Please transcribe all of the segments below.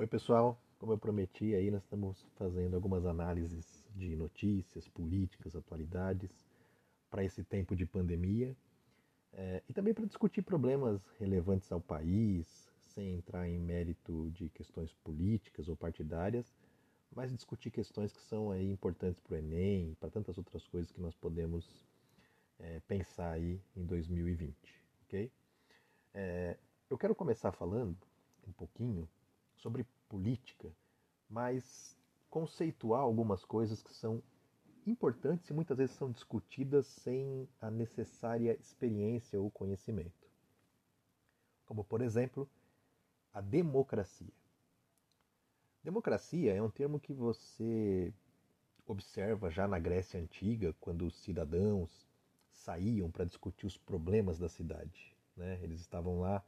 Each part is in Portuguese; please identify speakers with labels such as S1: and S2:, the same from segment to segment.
S1: Oi, pessoal. Como eu prometi aí, nós estamos fazendo algumas análises de notícias, políticas, atualidades para esse tempo de pandemia é, e também para discutir problemas relevantes ao país, sem entrar em mérito de questões políticas ou partidárias, mas discutir questões que são aí importantes para o Enem, para tantas outras coisas que nós podemos é, pensar aí em 2020, ok? É, eu quero começar falando um pouquinho sobre política, mas conceituar algumas coisas que são importantes e muitas vezes são discutidas sem a necessária experiência ou conhecimento. Como, por exemplo, a democracia. Democracia é um termo que você observa já na Grécia Antiga, quando os cidadãos saíam para discutir os problemas da cidade. Né? Eles estavam lá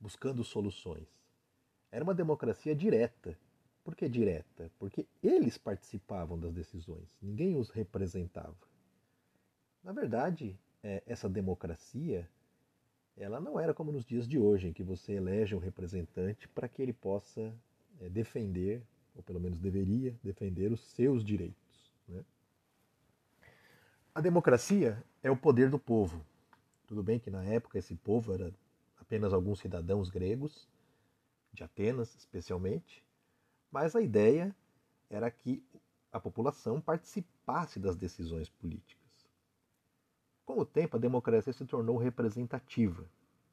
S1: buscando soluções. Era uma democracia direta. Por que direta? Porque eles participavam das decisões, ninguém os representava. Na verdade, é, essa democracia ela não era como nos dias de hoje, em que você elege um representante para que ele possa é, defender, ou pelo menos deveria defender, os seus direitos. Né? A democracia é o poder do povo. Tudo bem que na época esse povo era apenas alguns cidadãos gregos, de Atenas especialmente, mas a ideia era que a população participasse das decisões políticas. Com o tempo, a democracia se tornou representativa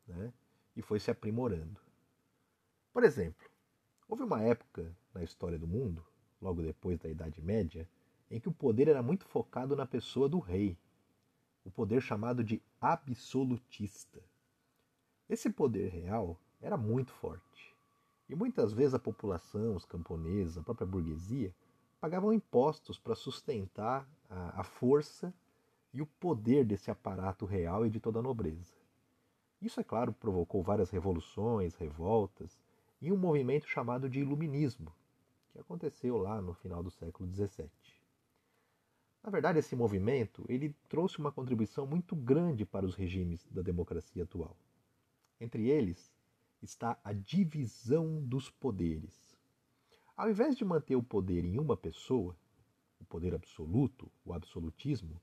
S1: né? e foi se aprimorando. Por exemplo, houve uma época na história do mundo, logo depois da Idade Média, em que o poder era muito focado na pessoa do rei, o poder chamado de absolutista. Esse poder real era muito forte. E muitas vezes a população, os camponeses, a própria burguesia, pagavam impostos para sustentar a, a força e o poder desse aparato real e de toda a nobreza. Isso, é claro, provocou várias revoluções, revoltas e um movimento chamado de Iluminismo, que aconteceu lá no final do século XVII. Na verdade, esse movimento ele trouxe uma contribuição muito grande para os regimes da democracia atual. Entre eles está a divisão dos poderes. Ao invés de manter o poder em uma pessoa, o poder absoluto, o absolutismo,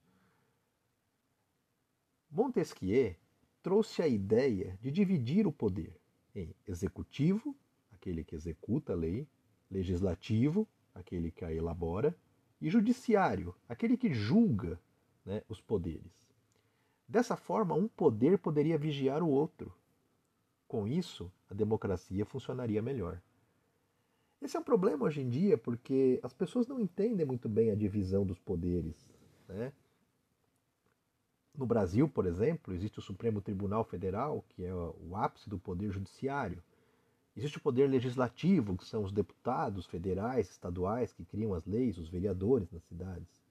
S1: Montesquieu trouxe a ideia de dividir o poder em executivo, aquele que executa a lei, legislativo, aquele que a elabora, e judiciário, aquele que julga né, os poderes. Dessa forma, um poder poderia vigiar o outro. Com isso, a democracia funcionaria melhor. Esse é um problema hoje em dia porque as pessoas não entendem muito bem a divisão dos poderes. Né? No Brasil, por exemplo, existe o Supremo Tribunal Federal, que é o ápice do poder judiciário. Existe o poder legislativo, que são os deputados federais, estaduais, que criam as leis, os vereadores nas cidades.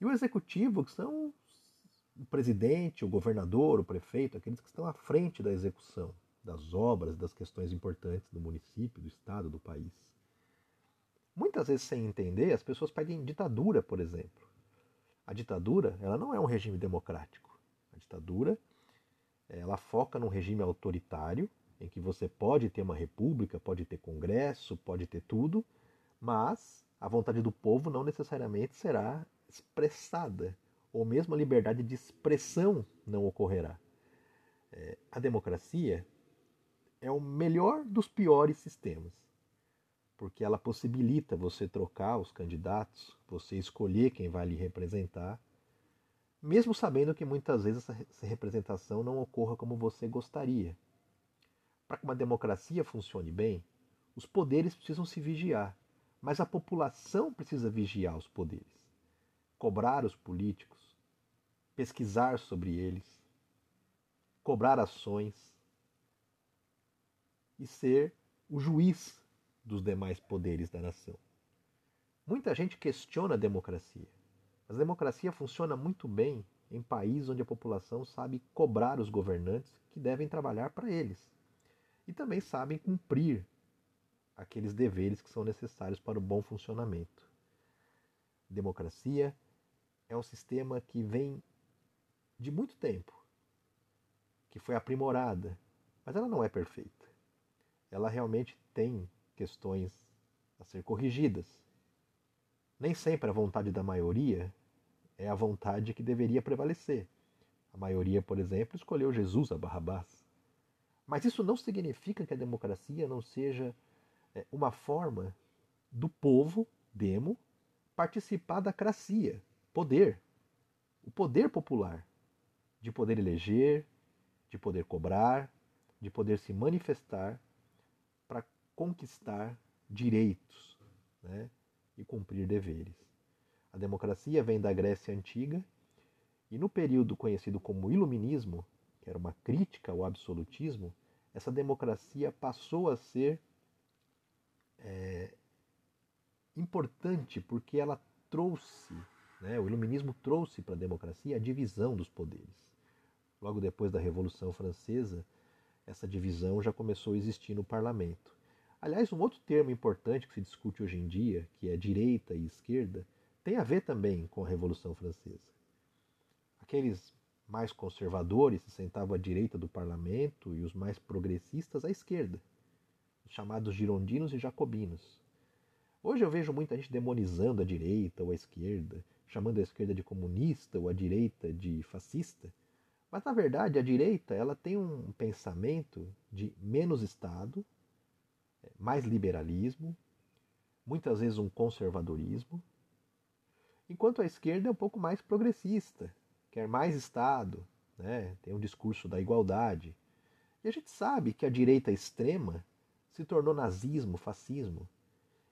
S1: E o executivo, que são o presidente, o governador, o prefeito, aqueles que estão à frente da execução das obras, das questões importantes do município, do estado, do país. Muitas vezes, sem entender, as pessoas pedem ditadura, por exemplo. A ditadura, ela não é um regime democrático. A ditadura, ela foca num regime autoritário, em que você pode ter uma república, pode ter congresso, pode ter tudo, mas a vontade do povo não necessariamente será expressada, ou mesmo a liberdade de expressão não ocorrerá. É, a democracia é o melhor dos piores sistemas porque ela possibilita você trocar os candidatos, você escolher quem vai lhe representar, mesmo sabendo que muitas vezes essa representação não ocorra como você gostaria. Para que uma democracia funcione bem, os poderes precisam se vigiar, mas a população precisa vigiar os poderes, cobrar os políticos, pesquisar sobre eles, cobrar ações e ser o juiz dos demais poderes da nação. Muita gente questiona a democracia. Mas a democracia funciona muito bem em países onde a população sabe cobrar os governantes que devem trabalhar para eles. E também sabem cumprir aqueles deveres que são necessários para o bom funcionamento. Democracia é um sistema que vem de muito tempo, que foi aprimorada, mas ela não é perfeita. Ela realmente tem questões a ser corrigidas. Nem sempre a vontade da maioria é a vontade que deveria prevalecer. A maioria, por exemplo, escolheu Jesus a Barrabás. Mas isso não significa que a democracia não seja é, uma forma do povo, demo, participar da cracia, poder, o poder popular, de poder eleger, de poder cobrar, de poder se manifestar conquistar direitos né, e cumprir deveres. A democracia vem da Grécia Antiga e no período conhecido como Iluminismo, que era uma crítica ao absolutismo, essa democracia passou a ser é, importante porque ela trouxe, né, o Iluminismo trouxe para a democracia a divisão dos poderes. Logo depois da Revolução Francesa, essa divisão já começou a existir no parlamento. Aliás, um outro termo importante que se discute hoje em dia, que é direita e esquerda, tem a ver também com a Revolução Francesa. Aqueles mais conservadores se sentavam à direita do parlamento e os mais progressistas à esquerda, os chamados girondinos e jacobinos. Hoje eu vejo muita gente demonizando a direita ou a esquerda, chamando a esquerda de comunista ou a direita de fascista, mas na verdade a direita ela tem um pensamento de menos Estado, mais liberalismo, muitas vezes um conservadorismo, enquanto a esquerda é um pouco mais progressista, quer mais Estado, né? tem um discurso da igualdade. E a gente sabe que a direita extrema se tornou nazismo, fascismo,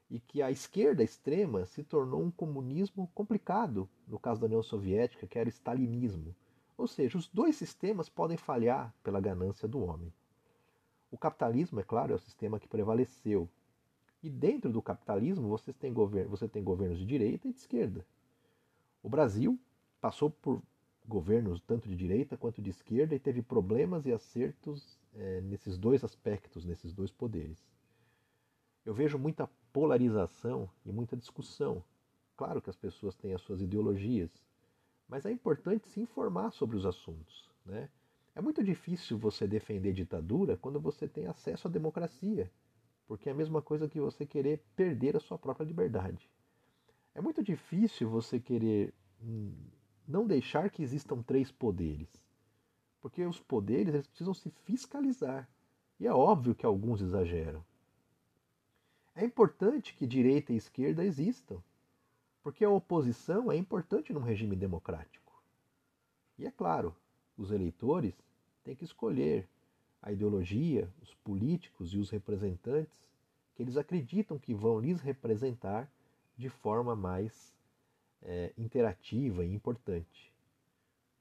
S1: e que a esquerda extrema se tornou um comunismo complicado, no caso da União Soviética, que era o stalinismo. Ou seja, os dois sistemas podem falhar pela ganância do homem. O capitalismo, é claro, é o sistema que prevaleceu. E dentro do capitalismo você tem, govern você tem governos de direita e de esquerda. O Brasil passou por governos tanto de direita quanto de esquerda e teve problemas e acertos é, nesses dois aspectos, nesses dois poderes. Eu vejo muita polarização e muita discussão. Claro que as pessoas têm as suas ideologias, mas é importante se informar sobre os assuntos. Né? É muito difícil você defender ditadura quando você tem acesso à democracia, porque é a mesma coisa que você querer perder a sua própria liberdade. É muito difícil você querer hum, não deixar que existam três poderes, porque os poderes eles precisam se fiscalizar. E é óbvio que alguns exageram. É importante que direita e esquerda existam, porque a oposição é importante num regime democrático. E é claro, os eleitores têm que escolher a ideologia, os políticos e os representantes que eles acreditam que vão lhes representar de forma mais é, interativa e importante.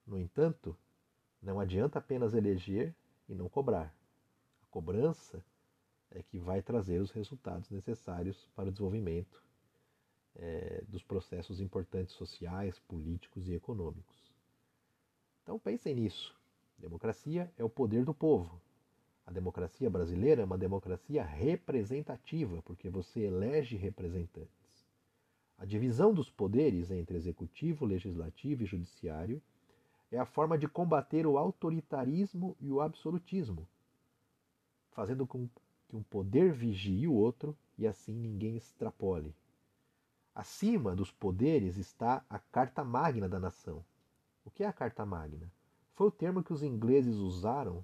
S1: No entanto, não adianta apenas eleger e não cobrar. A cobrança é que vai trazer os resultados necessários para o desenvolvimento é, dos processos importantes sociais, políticos e econômicos. Então pensem nisso. Democracia é o poder do povo. A democracia brasileira é uma democracia representativa, porque você elege representantes. A divisão dos poderes entre executivo, legislativo e judiciário é a forma de combater o autoritarismo e o absolutismo, fazendo com que um poder vigie o outro e assim ninguém extrapole. Acima dos poderes está a Carta Magna da nação. O que é a Carta Magna? Foi o termo que os ingleses usaram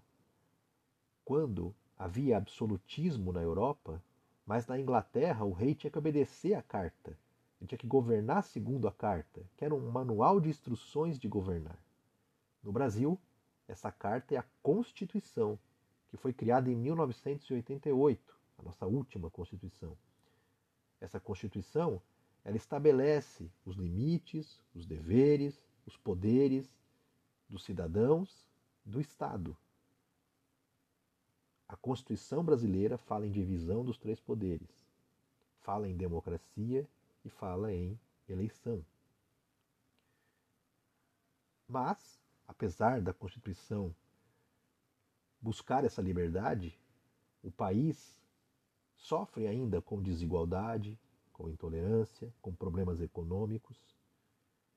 S1: quando havia absolutismo na Europa, mas na Inglaterra o rei tinha que obedecer à carta. Ele tinha que governar segundo a carta, que era um manual de instruções de governar. No Brasil, essa carta é a Constituição, que foi criada em 1988, a nossa última Constituição. Essa Constituição ela estabelece os limites, os deveres, os poderes dos cidadãos do Estado. A Constituição brasileira fala em divisão dos três poderes, fala em democracia e fala em eleição. Mas, apesar da Constituição buscar essa liberdade, o país sofre ainda com desigualdade, com intolerância, com problemas econômicos.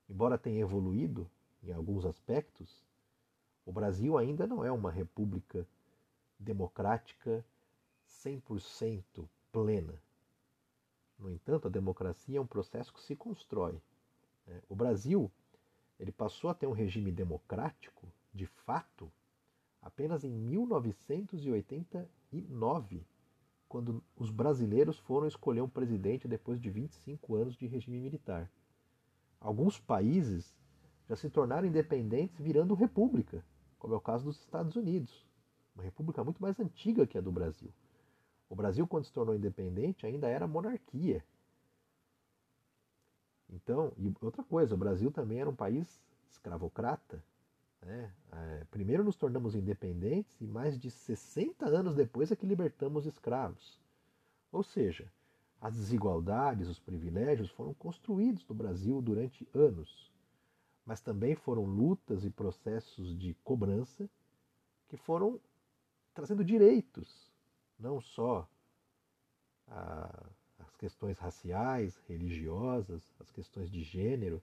S1: Embora tenha evoluído em alguns aspectos, o Brasil ainda não é uma república democrática 100% plena. No entanto, a democracia é um processo que se constrói. Né? O Brasil ele passou a ter um regime democrático, de fato, apenas em 1989, quando os brasileiros foram escolher um presidente depois de 25 anos de regime militar. Alguns países já se tornaram independentes virando república, como é o caso dos Estados Unidos, uma república muito mais antiga que a do Brasil. O Brasil, quando se tornou independente, ainda era monarquia. Então, e outra coisa, o Brasil também era um país escravocrata. Né? É, primeiro nos tornamos independentes e mais de 60 anos depois é que libertamos escravos. Ou seja, as desigualdades, os privilégios foram construídos no Brasil durante anos, mas também foram lutas e processos de cobrança que foram trazendo direitos, não só a, as questões raciais, religiosas, as questões de gênero,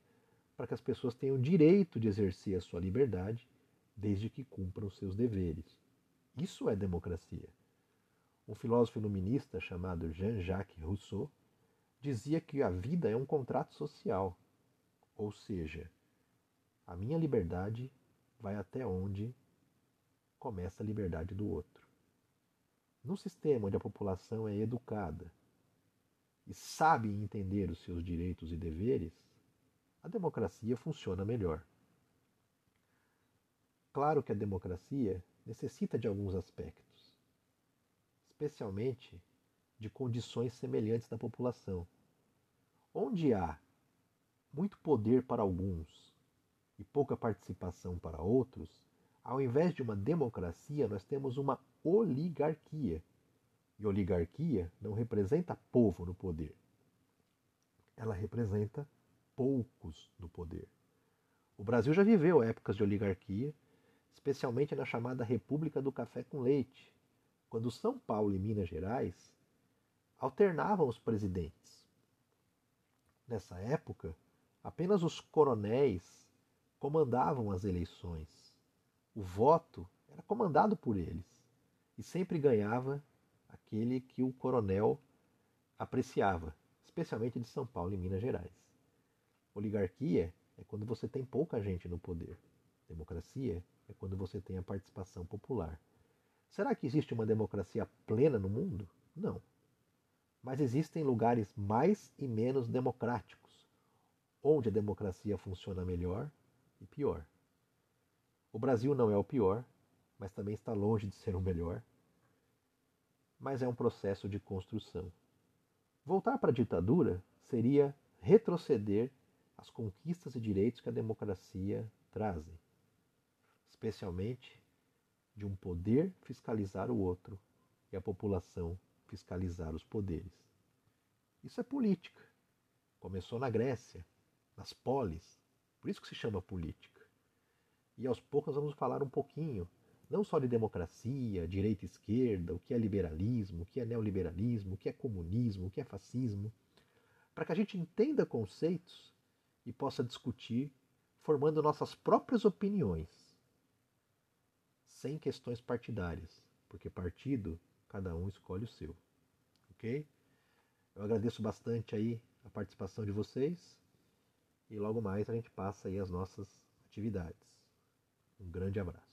S1: para que as pessoas tenham direito de exercer a sua liberdade, desde que cumpram seus deveres. Isso é democracia. Um filósofo iluminista chamado Jean-Jacques Rousseau dizia que a vida é um contrato social, ou seja, a minha liberdade vai até onde começa a liberdade do outro. Num sistema onde a população é educada, e sabe entender os seus direitos e deveres, a democracia funciona melhor. Claro que a democracia necessita de alguns aspectos, especialmente de condições semelhantes da população. Onde há muito poder para alguns e pouca participação para outros, ao invés de uma democracia, nós temos uma oligarquia e oligarquia não representa povo no poder. Ela representa poucos no poder. O Brasil já viveu épocas de oligarquia, especialmente na chamada República do Café com Leite, quando São Paulo e Minas Gerais alternavam os presidentes. Nessa época, apenas os coronéis comandavam as eleições. O voto era comandado por eles e sempre ganhava aquele que o coronel apreciava, especialmente de São Paulo e Minas Gerais. Oligarquia é quando você tem pouca gente no poder. Democracia é quando você tem a participação popular. Será que existe uma democracia plena no mundo? Não. Mas existem lugares mais e menos democráticos, onde a democracia funciona melhor e pior. O Brasil não é o pior, mas também está longe de ser o melhor mas é um processo de construção. Voltar para a ditadura seria retroceder as conquistas e direitos que a democracia trazem, especialmente de um poder fiscalizar o outro e a população fiscalizar os poderes. Isso é política. Começou na Grécia, nas polis, por isso que se chama política. E aos poucos vamos falar um pouquinho não só de democracia, direita e esquerda, o que é liberalismo, o que é neoliberalismo, o que é comunismo, o que é fascismo, para que a gente entenda conceitos e possa discutir formando nossas próprias opiniões, sem questões partidárias, porque partido cada um escolhe o seu. OK? Eu agradeço bastante aí a participação de vocês e logo mais a gente passa aí as nossas atividades. Um grande abraço.